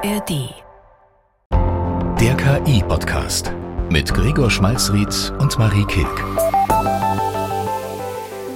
ARD. Der KI-Podcast mit Gregor Schmalzried und Marie Kilk.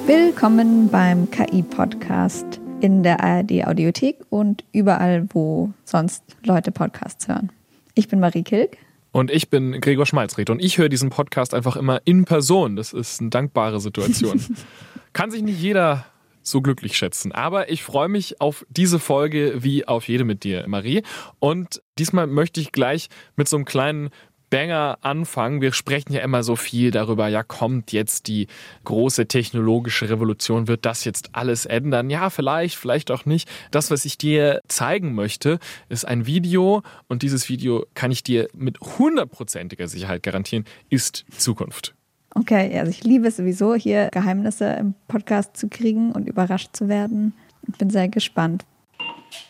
Willkommen beim KI-Podcast in der ARD-Audiothek und überall, wo sonst Leute Podcasts hören. Ich bin Marie Kilk. Und ich bin Gregor Schmalzried und ich höre diesen Podcast einfach immer in Person. Das ist eine dankbare Situation. Kann sich nicht jeder so glücklich schätzen. Aber ich freue mich auf diese Folge wie auf jede mit dir, Marie. Und diesmal möchte ich gleich mit so einem kleinen Banger anfangen. Wir sprechen ja immer so viel darüber, ja, kommt jetzt die große technologische Revolution, wird das jetzt alles ändern? Ja, vielleicht, vielleicht auch nicht. Das, was ich dir zeigen möchte, ist ein Video und dieses Video kann ich dir mit hundertprozentiger Sicherheit garantieren, ist Zukunft. Okay, also ich liebe es sowieso, hier Geheimnisse im Podcast zu kriegen und überrascht zu werden. Ich bin sehr gespannt.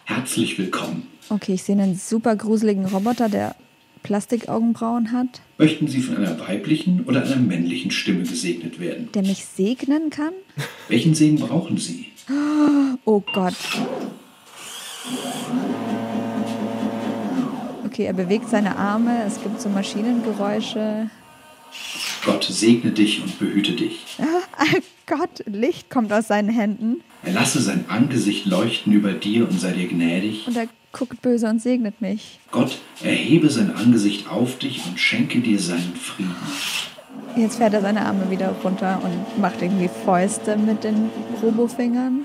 Herzlich willkommen. Okay, ich sehe einen super gruseligen Roboter, der Plastikaugenbrauen hat. Möchten Sie von einer weiblichen oder einer männlichen Stimme gesegnet werden? Der mich segnen kann? Welchen Segen brauchen Sie? Oh Gott. Okay, er bewegt seine Arme, es gibt so Maschinengeräusche. Gott segne dich und behüte dich. Gott, Licht kommt aus seinen Händen. Er lasse sein Angesicht leuchten über dir und sei dir gnädig. Und er guckt böse und segnet mich. Gott erhebe sein Angesicht auf dich und schenke dir seinen Frieden. Jetzt fährt er seine Arme wieder runter und macht irgendwie Fäuste mit den Robofingern.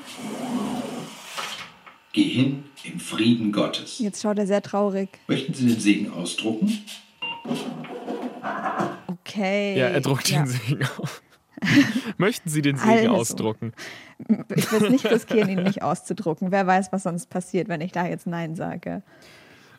Geh hin im Frieden Gottes. Jetzt schaut er sehr traurig. Möchten Sie den Segen ausdrucken? Okay. Ja, er druckt Ja. den Segen aus. Möchten Sie den Segen Also. ausdrucken? Ich will es nicht riskieren, ihn nicht auszudrucken. Wer weiß, was sonst passiert, wenn ich da jetzt Nein sage.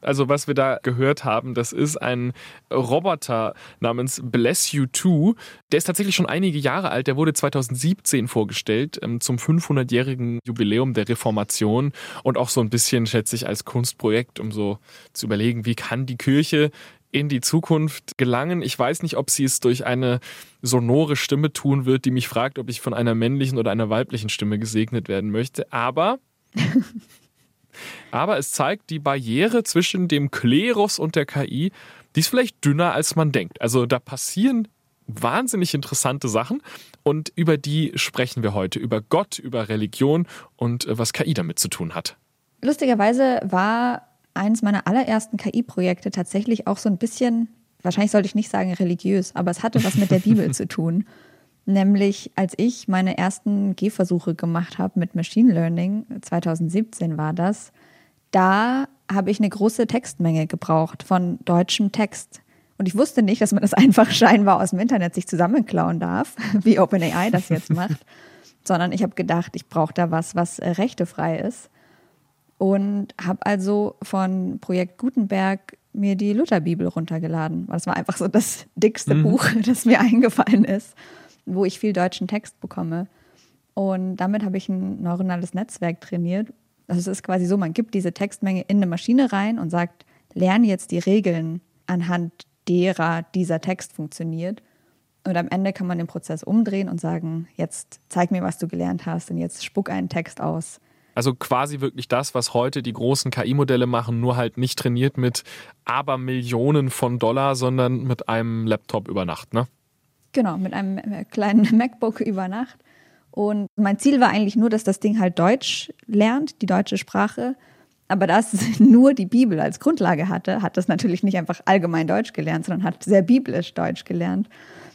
Also was wir da gehört haben, das ist ein Roboter namens Bless You 2. Der ist tatsächlich schon einige Jahre alt. Der wurde 2017 vorgestellt ähm, zum 500-jährigen Jubiläum der Reformation und auch so ein bisschen, schätze ich, als Kunstprojekt, um so zu überlegen, wie kann die Kirche in die Zukunft gelangen. Ich weiß nicht, ob sie es durch eine sonore Stimme tun wird, die mich fragt, ob ich von einer männlichen oder einer weiblichen Stimme gesegnet werden möchte. Aber aber es zeigt die Barriere zwischen dem Klerus und der KI, die ist vielleicht dünner, als man denkt. Also da passieren wahnsinnig interessante Sachen und über die sprechen wir heute, über Gott, über Religion und äh, was KI damit zu tun hat. Lustigerweise war eines meiner allerersten KI-Projekte tatsächlich auch so ein bisschen, wahrscheinlich sollte ich nicht sagen religiös, aber es hatte was mit der Bibel zu tun. Nämlich als ich meine ersten Gehversuche gemacht habe mit Machine Learning, 2017 war das, da habe ich eine große Textmenge gebraucht von deutschem Text. Und ich wusste nicht, dass man das einfach scheinbar aus dem Internet sich zusammenklauen darf, wie OpenAI das jetzt macht, sondern ich habe gedacht, ich brauche da was, was äh, rechtefrei ist. Und habe also von Projekt Gutenberg mir die Lutherbibel runtergeladen. weil Das war einfach so das dickste Buch, das mir eingefallen ist, wo ich viel deutschen Text bekomme. Und damit habe ich ein neuronales Netzwerk trainiert. Also es ist quasi so, man gibt diese Textmenge in eine Maschine rein und sagt, lerne jetzt die Regeln, anhand derer dieser Text funktioniert. Und am Ende kann man den Prozess umdrehen und sagen, jetzt zeig mir, was du gelernt hast und jetzt spuck einen Text aus. Also quasi wirklich das, was heute die großen KI-Modelle machen, nur halt nicht trainiert mit Abermillionen von Dollar, sondern mit einem Laptop über Nacht, ne? Genau, mit einem äh, kleinen MacBook über Nacht. Und mein Ziel war eigentlich nur, dass das Ding halt Deutsch lernt, die deutsche Sprache. Aber da es nur die Bibel als Grundlage hatte, hat das natürlich nicht einfach allgemein Deutsch gelernt, sondern hat sehr biblisch Deutsch gelernt.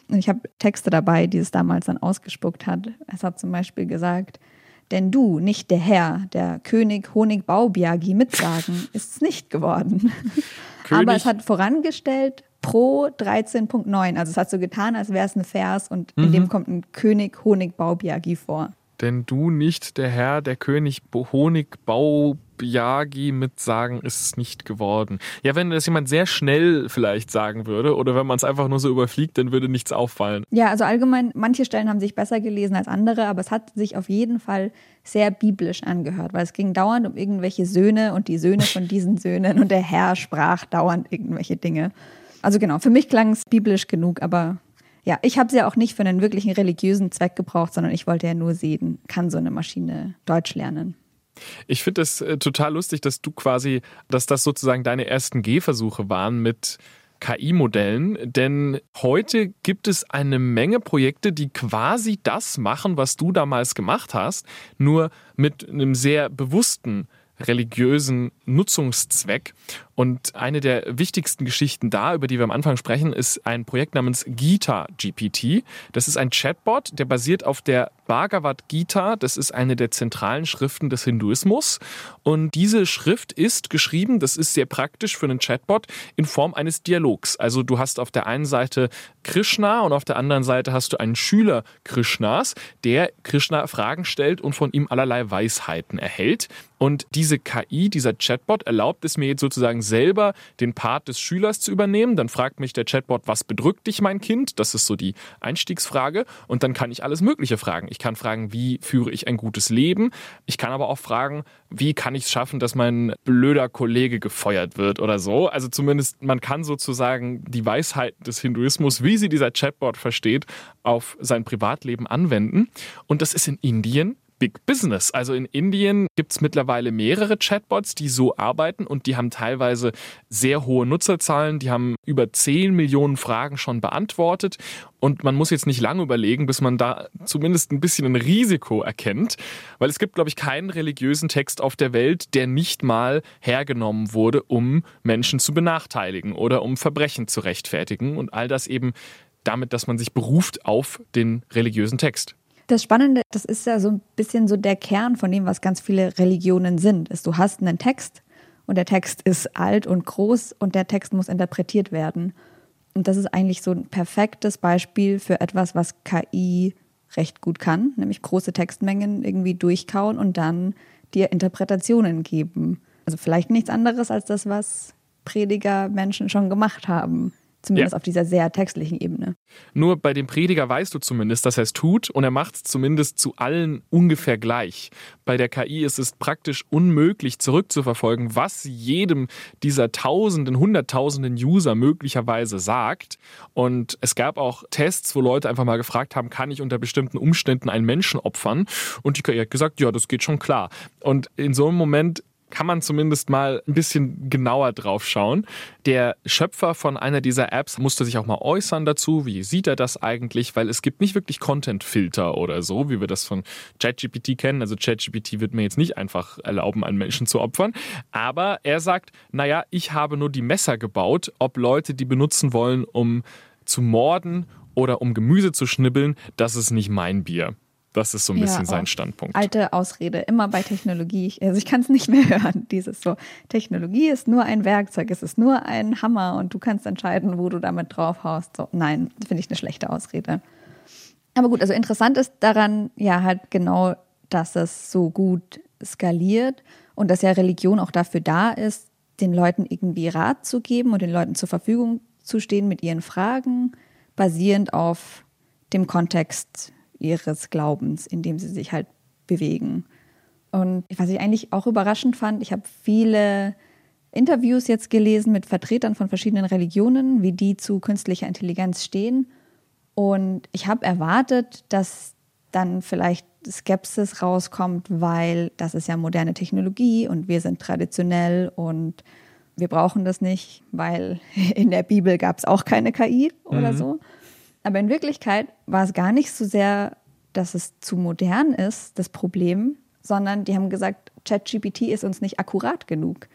Und ich habe Texte dabei, die es damals dann ausgespuckt hat. Es hat zum Beispiel gesagt, denn du, nicht der Herr, der König Honigbaubiagi mitsagen, ist es nicht geworden. Aber König- es hat vorangestellt pro 13.9. Also es hat so getan, als wäre es ein Vers und in dem kommt ein König Honigbaubiagi vor. Denn du nicht der Herr, der König Bo- Honigbaubiagi mitsagen, ist es nicht geworden. Ja, wenn das jemand sehr schnell vielleicht sagen würde oder wenn man es einfach nur so überfliegt, dann würde nichts auffallen. Ja, also allgemein, manche Stellen haben sich besser gelesen als andere, aber es hat sich auf jeden Fall sehr biblisch angehört, weil es ging dauernd um irgendwelche Söhne und die Söhne von diesen Söhnen und der Herr sprach dauernd irgendwelche Dinge. Also genau, für mich klang es biblisch genug, aber ja, ich habe sie ja auch nicht für einen wirklichen religiösen Zweck gebraucht, sondern ich wollte ja nur sehen, kann so eine Maschine Deutsch lernen. Ich finde es äh, total lustig, dass du quasi, dass das sozusagen deine ersten Gehversuche waren mit KI-Modellen, denn heute gibt es eine Menge Projekte, die quasi das machen, was du damals gemacht hast, nur mit einem sehr bewussten religiösen Nutzungszweck. Und eine der wichtigsten Geschichten da, über die wir am Anfang sprechen, ist ein Projekt namens Gita GPT. Das ist ein Chatbot, der basiert auf der Bhagavad Gita. Das ist eine der zentralen Schriften des Hinduismus. Und diese Schrift ist geschrieben, das ist sehr praktisch für einen Chatbot, in Form eines Dialogs. Also du hast auf der einen Seite Krishna und auf der anderen Seite hast du einen Schüler Krishnas, der Krishna Fragen stellt und von ihm allerlei Weisheiten erhält. Und diese KI, dieser Chatbot, erlaubt es mir jetzt sozusagen selber den Part des Schülers zu übernehmen. Dann fragt mich der Chatbot, was bedrückt dich, mein Kind? Das ist so die Einstiegsfrage. Und dann kann ich alles Mögliche fragen. Ich kann fragen, wie führe ich ein gutes Leben? Ich kann aber auch fragen, wie kann ich es schaffen, dass mein blöder Kollege gefeuert wird oder so. Also zumindest man kann sozusagen die Weisheiten des Hinduismus, wie sie dieser Chatbot versteht, auf sein Privatleben anwenden. Und das ist in Indien Big Business. Also in Indien gibt es mittlerweile mehrere Chatbots, die so arbeiten und die haben teilweise sehr hohe Nutzerzahlen. Die haben über 10 Millionen Fragen schon beantwortet. Und man muss jetzt nicht lange überlegen, bis man da zumindest ein bisschen ein Risiko erkennt. Weil es gibt, glaube ich, keinen religiösen Text auf der Welt, der nicht mal hergenommen wurde, um Menschen zu benachteiligen oder um Verbrechen zu rechtfertigen. Und all das eben damit, dass man sich beruft auf den religiösen Text. Das Spannende, das ist ja so ein bisschen so der Kern von dem, was ganz viele Religionen sind. Ist, du hast einen Text und der Text ist alt und groß und der Text muss interpretiert werden. Und das ist eigentlich so ein perfektes Beispiel für etwas, was KI recht gut kann, nämlich große Textmengen irgendwie durchkauen und dann dir Interpretationen geben. Also vielleicht nichts anderes als das, was Prediger Menschen schon gemacht haben. Zumindest ja. auf dieser sehr textlichen Ebene. Nur bei dem Prediger weißt du zumindest, dass er es tut und er macht es zumindest zu allen ungefähr gleich. Bei der KI ist es praktisch unmöglich zurückzuverfolgen, was jedem dieser Tausenden, Hunderttausenden User möglicherweise sagt. Und es gab auch Tests, wo Leute einfach mal gefragt haben, kann ich unter bestimmten Umständen einen Menschen opfern? Und die KI hat gesagt, ja, das geht schon klar. Und in so einem Moment kann man zumindest mal ein bisschen genauer drauf schauen. Der Schöpfer von einer dieser Apps musste sich auch mal äußern dazu. Wie sieht er das eigentlich? Weil es gibt nicht wirklich Content-Filter oder so, wie wir das von ChatGPT kennen. Also ChatGPT wird mir jetzt nicht einfach erlauben, einen Menschen zu opfern. Aber er sagt, naja, ich habe nur die Messer gebaut, ob Leute die benutzen wollen, um zu morden oder um Gemüse zu schnibbeln, das ist nicht mein Bier. Das ist so ein ja, bisschen sein Standpunkt. Alte Ausrede, immer bei Technologie. Also ich kann es nicht mehr hören. Dieses so, Technologie ist nur ein Werkzeug, es ist nur ein Hammer und du kannst entscheiden, wo du damit draufhaust. So, nein, finde ich eine schlechte Ausrede. Aber gut, also interessant ist daran ja halt genau, dass es so gut skaliert und dass ja Religion auch dafür da ist, den Leuten irgendwie Rat zu geben und den Leuten zur Verfügung zu stehen mit ihren Fragen, basierend auf dem Kontext ihres Glaubens, in dem sie sich halt bewegen. Und was ich eigentlich auch überraschend fand, ich habe viele Interviews jetzt gelesen mit Vertretern von verschiedenen Religionen, wie die zu künstlicher Intelligenz stehen. Und ich habe erwartet, dass dann vielleicht Skepsis rauskommt, weil das ist ja moderne Technologie und wir sind traditionell und wir brauchen das nicht, weil in der Bibel gab es auch keine KI oder mhm. so. Aber in Wirklichkeit war es gar nicht so sehr, dass es zu modern ist, das Problem, sondern die haben gesagt, ChatGPT ist uns nicht akkurat genug.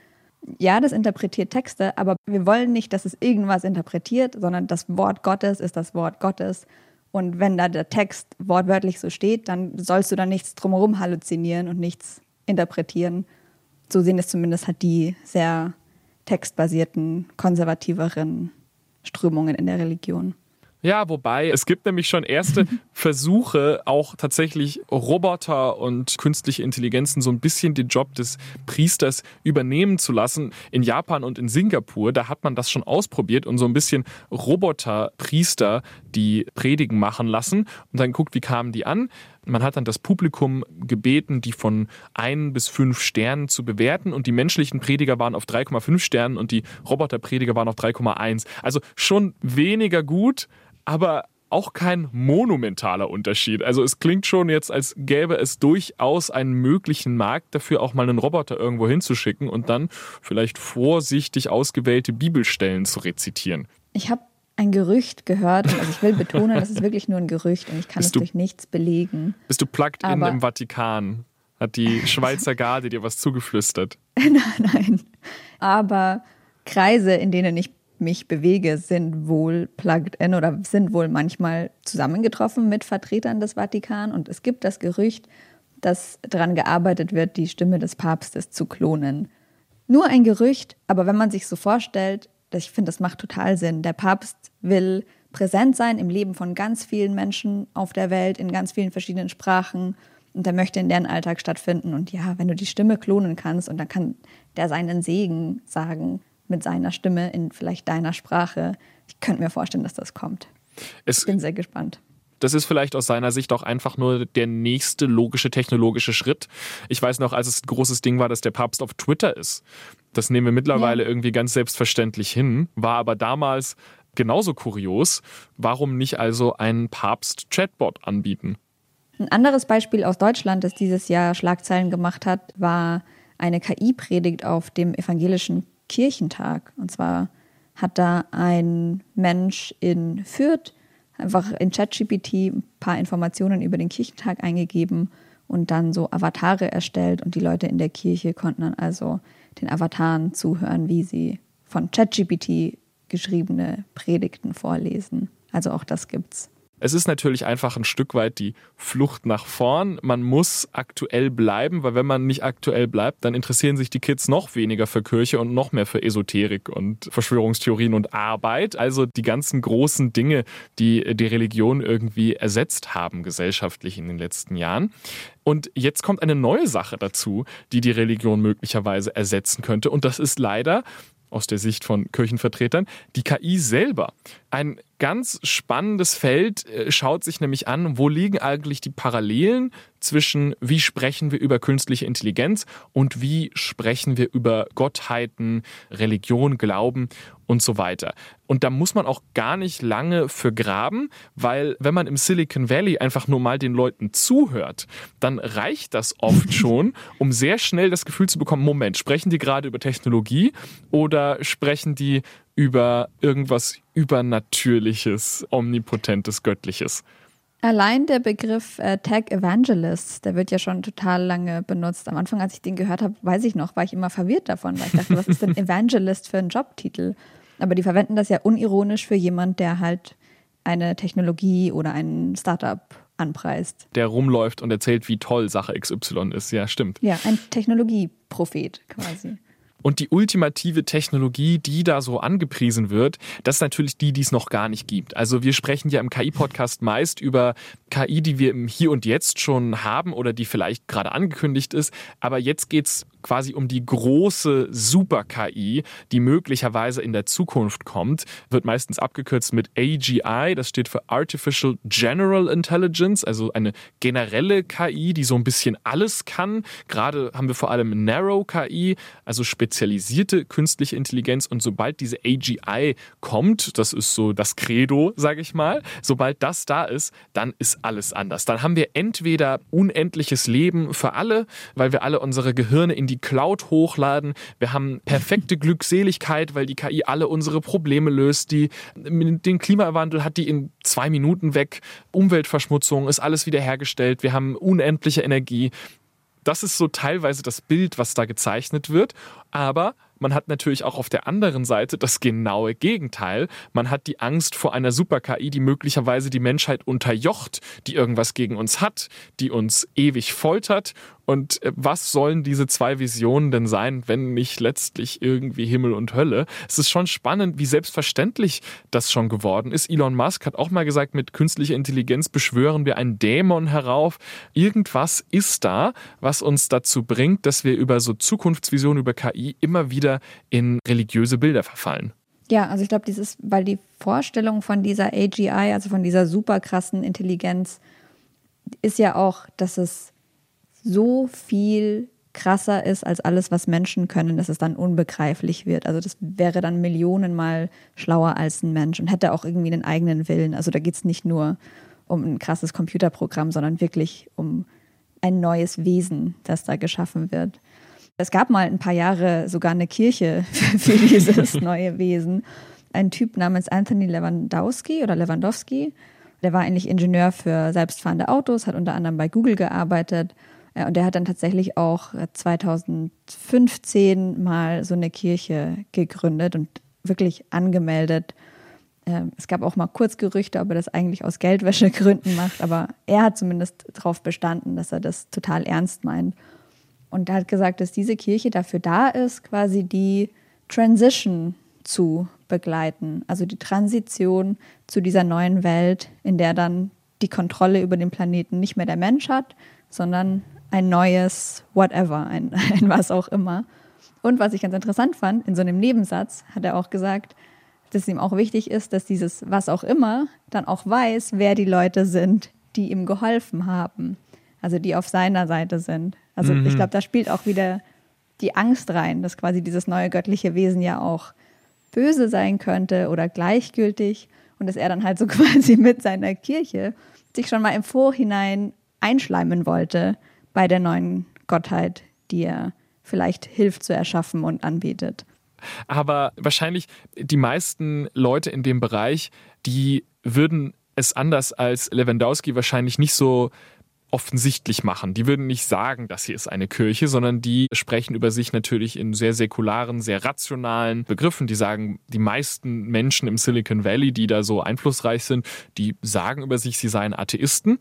Ja, das interpretiert Texte, aber wir wollen nicht, dass es irgendwas interpretiert, sondern das Wort Gottes ist das Wort Gottes. Und wenn da der Text wortwörtlich so steht, dann sollst du da nichts drumherum halluzinieren und nichts interpretieren. So sehen es zumindest halt die sehr textbasierten, konservativeren Strömungen in der Religion. Ja, wobei es gibt nämlich schon erste Versuche, auch tatsächlich Roboter und künstliche Intelligenzen so ein bisschen den Job des Priesters übernehmen zu lassen. In Japan und in Singapur, da hat man das schon ausprobiert und so ein bisschen Roboter-Priester, die Predigen machen lassen und dann guckt, wie kamen die an. Man hat dann das Publikum gebeten, die von ein bis fünf Sternen zu bewerten und die menschlichen Prediger waren auf 3,5 Sternen und die Roboterprediger waren auf 3,1. Also schon weniger gut, aber auch kein monumentaler Unterschied. Also es klingt schon jetzt, als gäbe es durchaus einen möglichen Markt dafür, auch mal einen Roboter irgendwo hinzuschicken und dann vielleicht vorsichtig ausgewählte Bibelstellen zu rezitieren. Ich habe ein Gerücht gehört. Also ich will betonen, das ist wirklich nur ein Gerücht und ich kann es durch nichts belegen. Bist du plugged in im Vatikan? Hat die Schweizer Garde dir was zugeflüstert? nein, nein. Aber Kreise, in denen ich mich bewege, sind wohl plugged in oder sind wohl manchmal zusammengetroffen mit Vertretern des Vatikan. Und es gibt das Gerücht, dass daran gearbeitet wird, die Stimme des Papstes zu klonen. Nur ein Gerücht, aber wenn man sich so vorstellt, ich finde, das macht total Sinn. Der Papst will präsent sein im Leben von ganz vielen Menschen auf der Welt, in ganz vielen verschiedenen Sprachen. Und der möchte in deren Alltag stattfinden. Und ja, wenn du die Stimme klonen kannst und dann kann der seinen Segen sagen mit seiner Stimme in vielleicht deiner Sprache, ich könnte mir vorstellen, dass das kommt. Es, ich bin sehr gespannt. Das ist vielleicht aus seiner Sicht auch einfach nur der nächste logische technologische Schritt. Ich weiß noch, als es ein großes Ding war, dass der Papst auf Twitter ist. Das nehmen wir mittlerweile ja. irgendwie ganz selbstverständlich hin, war aber damals genauso kurios. Warum nicht also einen Papst-Chatbot anbieten? Ein anderes Beispiel aus Deutschland, das dieses Jahr Schlagzeilen gemacht hat, war eine KI-Predigt auf dem evangelischen Kirchentag. Und zwar hat da ein Mensch in Fürth einfach in ChatGPT ein paar Informationen über den Kirchentag eingegeben und dann so Avatare erstellt und die Leute in der Kirche konnten dann also den Avataren zuhören, wie sie von ChatGPT geschriebene Predigten vorlesen. Also auch das gibt's. Es ist natürlich einfach ein Stück weit die Flucht nach vorn. Man muss aktuell bleiben, weil wenn man nicht aktuell bleibt, dann interessieren sich die Kids noch weniger für Kirche und noch mehr für Esoterik und Verschwörungstheorien und Arbeit. Also die ganzen großen Dinge, die die Religion irgendwie ersetzt haben gesellschaftlich in den letzten Jahren. Und jetzt kommt eine neue Sache dazu, die die Religion möglicherweise ersetzen könnte. Und das ist leider aus der Sicht von Kirchenvertretern, die KI selber. Ein ganz spannendes Feld äh, schaut sich nämlich an, wo liegen eigentlich die Parallelen zwischen, wie sprechen wir über künstliche Intelligenz und wie sprechen wir über Gottheiten, Religion, Glauben und so weiter. Und da muss man auch gar nicht lange für graben, weil wenn man im Silicon Valley einfach nur mal den Leuten zuhört, dann reicht das oft schon, um sehr schnell das Gefühl zu bekommen, Moment, sprechen die gerade über Technologie oder sprechen die über irgendwas Übernatürliches, Omnipotentes, Göttliches? Allein der Begriff äh, Tag Evangelist, der wird ja schon total lange benutzt. Am Anfang, als ich den gehört habe, weiß ich noch, war ich immer verwirrt davon, weil ich dachte, was ist denn Evangelist für ein Jobtitel? Aber die verwenden das ja unironisch für jemand, der halt eine Technologie oder ein Startup anpreist. Der rumläuft und erzählt, wie toll Sache XY ist. Ja, stimmt. Ja, ein Technologieprophet quasi. Und die ultimative Technologie, die da so angepriesen wird, das ist natürlich die, die es noch gar nicht gibt. Also wir sprechen ja im KI-Podcast meist über KI, die wir im Hier und Jetzt schon haben oder die vielleicht gerade angekündigt ist. Aber jetzt geht es quasi um die große Super-KI, die möglicherweise in der Zukunft kommt, wird meistens abgekürzt mit AGI, das steht für Artificial General Intelligence, also eine generelle KI, die so ein bisschen alles kann. Gerade haben wir vor allem Narrow KI, also spezialisierte künstliche Intelligenz und sobald diese AGI kommt, das ist so das Credo, sage ich mal, sobald das da ist, dann ist alles anders. Dann haben wir entweder unendliches Leben für alle, weil wir alle unsere Gehirne in die Cloud hochladen. Wir haben perfekte Glückseligkeit, weil die KI alle unsere Probleme löst. Die, den Klimawandel hat die in zwei Minuten weg. Umweltverschmutzung ist alles wiederhergestellt. Wir haben unendliche Energie. Das ist so teilweise das Bild, was da gezeichnet wird. Aber man hat natürlich auch auf der anderen Seite das genaue Gegenteil. Man hat die Angst vor einer Super-KI, die möglicherweise die Menschheit unterjocht, die irgendwas gegen uns hat, die uns ewig foltert. Und äh, was sollen diese zwei Visionen denn sein, wenn nicht letztlich irgendwie Himmel und Hölle? Es ist schon spannend, wie selbstverständlich das schon geworden ist. Elon Musk hat auch mal gesagt, mit künstlicher Intelligenz beschwören wir einen Dämon herauf. Irgendwas ist da, was uns dazu bringt, dass wir über so Zukunftsvisionen, über KI immer wieder wieder in religiöse Bilder verfallen. Ja, also ich glaube, dieses, weil die Vorstellung von dieser AGI, also von dieser super krassen Intelligenz, ist ja auch, dass es so viel krasser ist als alles, was Menschen können, dass es dann unbegreiflich wird. Also das wäre dann millionenmal schlauer als ein Mensch und hätte auch irgendwie einen eigenen Willen. Also da geht es nicht nur um ein krasses Computerprogramm, sondern wirklich um ein neues Wesen, das da geschaffen wird. Es gab mal ein paar Jahre sogar eine Kirche für dieses neue Wesen. Ein Typ namens Anthony Lewandowski oder Lewandowski, der war eigentlich Ingenieur für selbstfahrende Autos, hat unter anderem bei Google gearbeitet und der hat dann tatsächlich auch 2015 mal so eine Kirche gegründet und wirklich angemeldet. Ähm, es gab auch mal Kurzgerüchte, ob er das eigentlich aus Geldwäschegründen macht, aber er hat zumindest darauf bestanden, dass er das total ernst meint. Und er hat gesagt, dass diese Kirche dafür da ist, quasi die Transition zu begleiten, also die Transition zu dieser neuen Welt, in der dann die Kontrolle über den Planeten nicht mehr der Mensch hat, sondern ein neues Whatever, ein, ein was auch immer. Und was ich ganz interessant fand, in so einem Nebensatz hat er auch gesagt, dass ihm auch wichtig ist, dass dieses was auch immer dann auch weiß, wer die Leute sind, die ihm geholfen haben. Also die auf seiner Seite sind. Also mhm. ich glaube, da spielt auch wieder die Angst rein, dass quasi dieses neue göttliche Wesen ja auch böse sein könnte oder gleichgültig und dass er dann halt so quasi mit seiner Kirche sich schon mal im Vorhinein einschleimen wollte bei der neuen Gottheit, die er vielleicht hilft zu erschaffen und anbietet. Aber wahrscheinlich die meisten Leute in dem Bereich, die würden es anders als Lewandowski wahrscheinlich nicht so offensichtlich machen. Die würden nicht sagen, das hier ist eine Kirche, sondern die sprechen über sich natürlich in sehr säkularen, sehr rationalen Begriffen. Die sagen, die meisten Menschen im Silicon Valley, die da so einflussreich sind, die sagen über sich, sie seien Atheisten.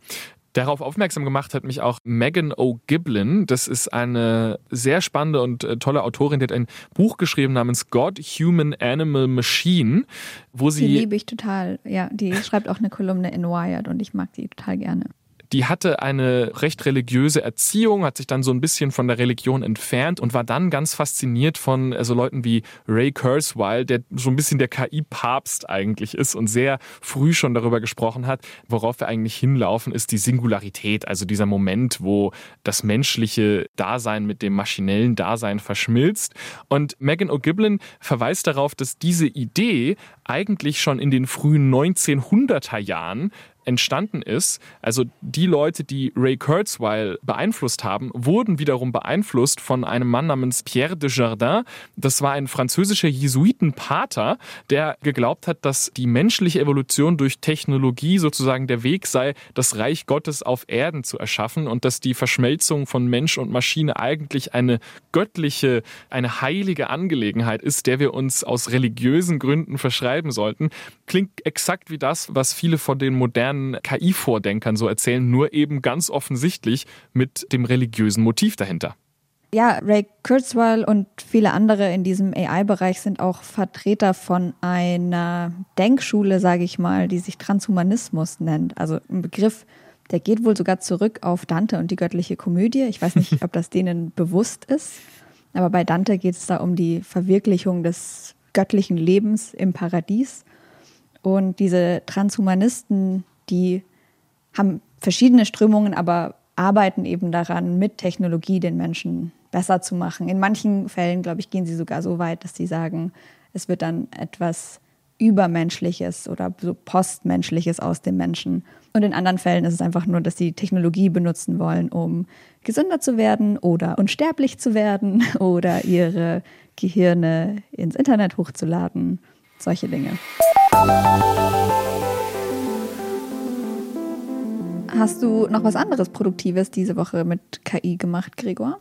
Darauf aufmerksam gemacht hat mich auch Megan O'Giblin. Das ist eine sehr spannende und äh, tolle Autorin, die hat ein Buch geschrieben namens God, Human, Animal, Machine, wo sie. Die liebe ich total. Ja, die schreibt auch eine Kolumne in Wired und ich mag die total gerne die hatte eine recht religiöse Erziehung, hat sich dann so ein bisschen von der Religion entfernt und war dann ganz fasziniert von äh, so Leuten wie Ray Kurzweil, der so ein bisschen der KI-Papst eigentlich ist und sehr früh schon darüber gesprochen hat, worauf wir eigentlich hinlaufen, ist die Singularität, also dieser Moment, wo das menschliche Dasein mit dem maschinellen Dasein verschmilzt. Und Megan O'Giblin verweist darauf, dass diese Idee eigentlich schon in den frühen 1900er Jahren entstanden ist, also die Leute, die Ray Kurzweil beeinflusst haben, wurden wiederum beeinflusst von einem Mann namens Pierre de Jardin. Das war ein französischer Jesuitenpater, der geglaubt hat, dass die menschliche Evolution durch Technologie sozusagen der Weg sei, das Reich Gottes auf Erden zu erschaffen und dass die Verschmelzung von Mensch und Maschine eigentlich eine göttliche, eine heilige Angelegenheit ist, der wir uns aus religiösen Gründen verschreiben sollten. Klingt exakt wie das, was viele von den modernen KI-Vordenkern so erzählen, nur eben ganz offensichtlich mit dem religiösen Motiv dahinter. Ja, Ray Kurzweil und viele andere in diesem AI-Bereich sind auch Vertreter von einer Denkschule, sage ich mal, die sich Transhumanismus nennt. Also ein Begriff, der geht wohl sogar zurück auf Dante und die göttliche Komödie. Ich weiß nicht, ob das denen bewusst ist, aber bei Dante geht es da um die Verwirklichung des göttlichen Lebens im Paradies. Und diese Transhumanisten die haben verschiedene Strömungen, aber arbeiten eben daran, mit Technologie den Menschen besser zu machen. In manchen Fällen, glaube ich, gehen sie sogar so weit, dass sie sagen, es wird dann etwas Übermenschliches oder so Postmenschliches aus dem Menschen. Und in anderen Fällen ist es einfach nur, dass sie Technologie benutzen wollen, um gesünder zu werden oder unsterblich zu werden oder ihre Gehirne ins Internet hochzuladen. Solche Dinge. Hast du noch was anderes Produktives diese Woche mit KI gemacht, Gregor?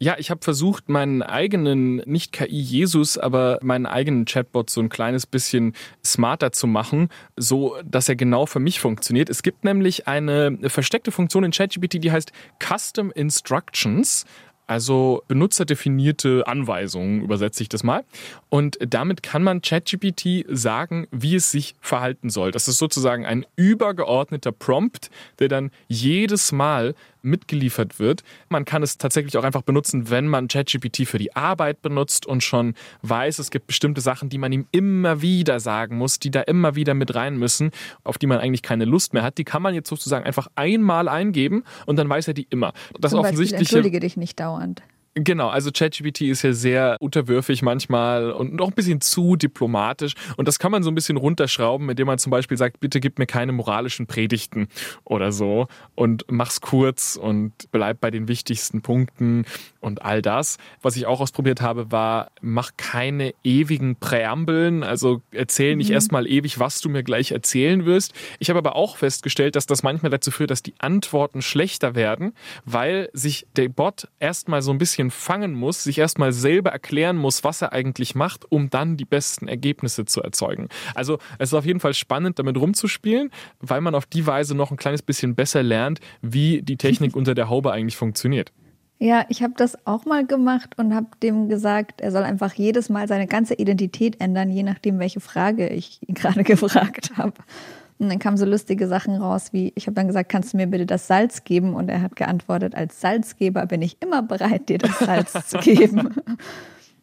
Ja, ich habe versucht, meinen eigenen, nicht KI-Jesus, aber meinen eigenen Chatbot so ein kleines bisschen smarter zu machen, so dass er genau für mich funktioniert. Es gibt nämlich eine versteckte Funktion in ChatGPT, die heißt Custom Instructions. Also benutzerdefinierte Anweisungen, übersetze ich das mal. Und damit kann man ChatGPT sagen, wie es sich verhalten soll. Das ist sozusagen ein übergeordneter Prompt, der dann jedes Mal mitgeliefert wird. Man kann es tatsächlich auch einfach benutzen, wenn man ChatGPT für die Arbeit benutzt und schon weiß, es gibt bestimmte Sachen, die man ihm immer wieder sagen muss, die da immer wieder mit rein müssen, auf die man eigentlich keine Lust mehr hat. Die kann man jetzt sozusagen einfach einmal eingeben und dann weiß er die immer. Das Zum offensichtliche. Beispiel, entschuldige dich nicht dauernd. Genau, also ChatGPT ist ja sehr unterwürfig manchmal und noch ein bisschen zu diplomatisch. Und das kann man so ein bisschen runterschrauben, indem man zum Beispiel sagt, bitte gib mir keine moralischen Predigten oder so und mach's kurz und bleib bei den wichtigsten Punkten und all das. Was ich auch ausprobiert habe, war, mach keine ewigen Präambeln, also erzähl nicht mhm. erstmal ewig, was du mir gleich erzählen wirst. Ich habe aber auch festgestellt, dass das manchmal dazu führt, dass die Antworten schlechter werden, weil sich der Bot erstmal so ein bisschen fangen muss, sich erstmal selber erklären muss, was er eigentlich macht, um dann die besten Ergebnisse zu erzeugen. Also es ist auf jeden Fall spannend, damit rumzuspielen, weil man auf die Weise noch ein kleines bisschen besser lernt, wie die Technik unter der Haube eigentlich funktioniert. Ja, ich habe das auch mal gemacht und habe dem gesagt, er soll einfach jedes Mal seine ganze Identität ändern, je nachdem, welche Frage ich ihn gerade gefragt habe. Und dann kamen so lustige Sachen raus, wie ich habe dann gesagt, kannst du mir bitte das Salz geben? Und er hat geantwortet, als Salzgeber bin ich immer bereit, dir das Salz zu geben.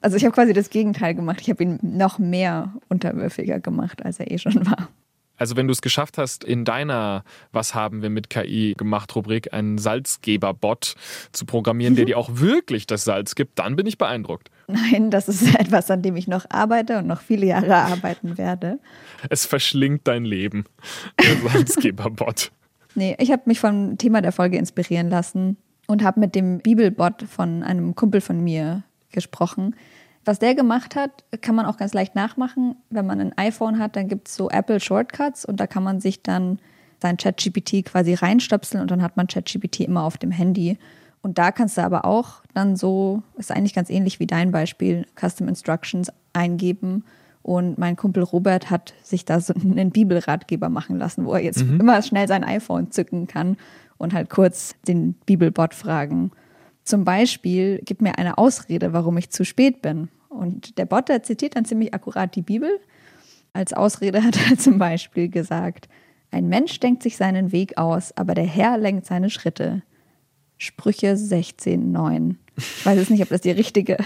Also ich habe quasi das Gegenteil gemacht. Ich habe ihn noch mehr unterwürfiger gemacht, als er eh schon war. Also wenn du es geschafft hast, in deiner Was haben wir mit KI gemacht Rubrik einen Salzgeber-Bot zu programmieren, mhm. der dir auch wirklich das Salz gibt, dann bin ich beeindruckt. Nein, das ist etwas, an dem ich noch arbeite und noch viele Jahre arbeiten werde. Es verschlingt dein Leben, der Salzgeber-Bot. nee, ich habe mich vom Thema der Folge inspirieren lassen und habe mit dem Bibelbot von einem Kumpel von mir gesprochen, was der gemacht hat, kann man auch ganz leicht nachmachen. Wenn man ein iPhone hat, dann gibt es so Apple Shortcuts und da kann man sich dann sein ChatGPT quasi reinstöpseln und dann hat man ChatGPT immer auf dem Handy. Und da kannst du aber auch dann so, ist eigentlich ganz ähnlich wie dein Beispiel, Custom Instructions eingeben. Und mein Kumpel Robert hat sich da so einen Bibelratgeber machen lassen, wo er jetzt mhm. immer schnell sein iPhone zücken kann und halt kurz den Bibelbot fragen. Zum Beispiel, gib mir eine Ausrede, warum ich zu spät bin. Und der Bot, der zitiert dann ziemlich akkurat die Bibel. Als Ausrede hat er zum Beispiel gesagt, ein Mensch denkt sich seinen Weg aus, aber der Herr lenkt seine Schritte. Sprüche 16,9. Ich weiß jetzt nicht, ob das die richtige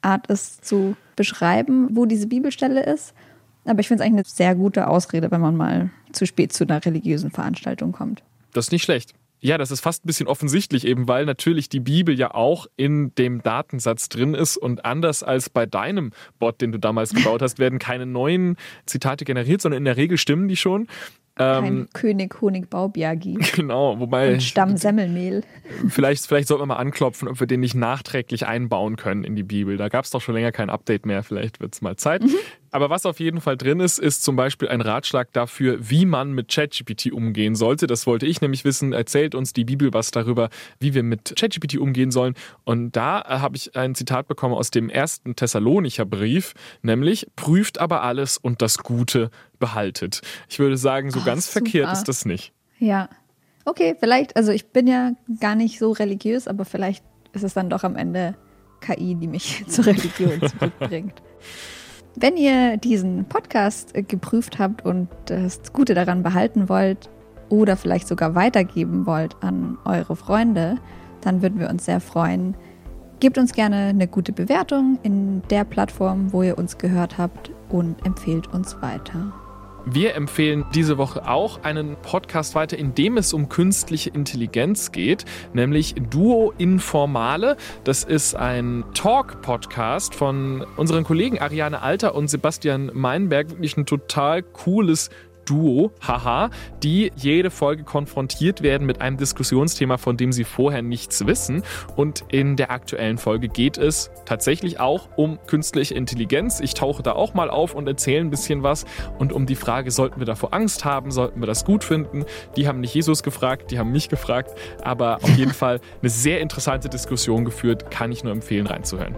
Art ist zu beschreiben, wo diese Bibelstelle ist. Aber ich finde es eigentlich eine sehr gute Ausrede, wenn man mal zu spät zu einer religiösen Veranstaltung kommt. Das ist nicht schlecht. Ja, das ist fast ein bisschen offensichtlich, eben weil natürlich die Bibel ja auch in dem Datensatz drin ist und anders als bei deinem Bot, den du damals gebaut hast, werden keine neuen Zitate generiert, sondern in der Regel stimmen die schon. Ähm, König Honig Baubiagi. Genau, wobei. Und Stamm Semmelmehl. Vielleicht, vielleicht sollten wir mal anklopfen, ob wir den nicht nachträglich einbauen können in die Bibel. Da gab es doch schon länger kein Update mehr. Vielleicht wird es mal Zeit. Mhm. Aber was auf jeden Fall drin ist, ist zum Beispiel ein Ratschlag dafür, wie man mit ChatGPT umgehen sollte. Das wollte ich nämlich wissen. Erzählt uns die Bibel was darüber, wie wir mit ChatGPT umgehen sollen. Und da äh, habe ich ein Zitat bekommen aus dem ersten Thessalonicher Brief, nämlich prüft aber alles und das Gute behaltet. Ich würde sagen, so oh, ganz super. verkehrt ist das nicht. Ja. Okay, vielleicht, also ich bin ja gar nicht so religiös, aber vielleicht ist es dann doch am Ende KI, die mich zur Religion zurückbringt. Wenn ihr diesen Podcast äh, geprüft habt und das Gute daran behalten wollt oder vielleicht sogar weitergeben wollt an eure Freunde, dann würden wir uns sehr freuen. Gebt uns gerne eine gute Bewertung in der Plattform, wo ihr uns gehört habt und empfehlt uns weiter. Wir empfehlen diese Woche auch einen Podcast weiter, in dem es um künstliche Intelligenz geht, nämlich Duo Informale. Das ist ein Talk-Podcast von unseren Kollegen Ariane Alter und Sebastian Meinberg. Wirklich ein total cooles Duo, haha, die jede Folge konfrontiert werden mit einem Diskussionsthema, von dem sie vorher nichts wissen. Und in der aktuellen Folge geht es tatsächlich auch um künstliche Intelligenz. Ich tauche da auch mal auf und erzähle ein bisschen was. Und um die Frage, sollten wir davor Angst haben, sollten wir das gut finden? Die haben nicht Jesus gefragt, die haben mich gefragt. Aber auf jeden Fall eine sehr interessante Diskussion geführt, kann ich nur empfehlen, reinzuhören.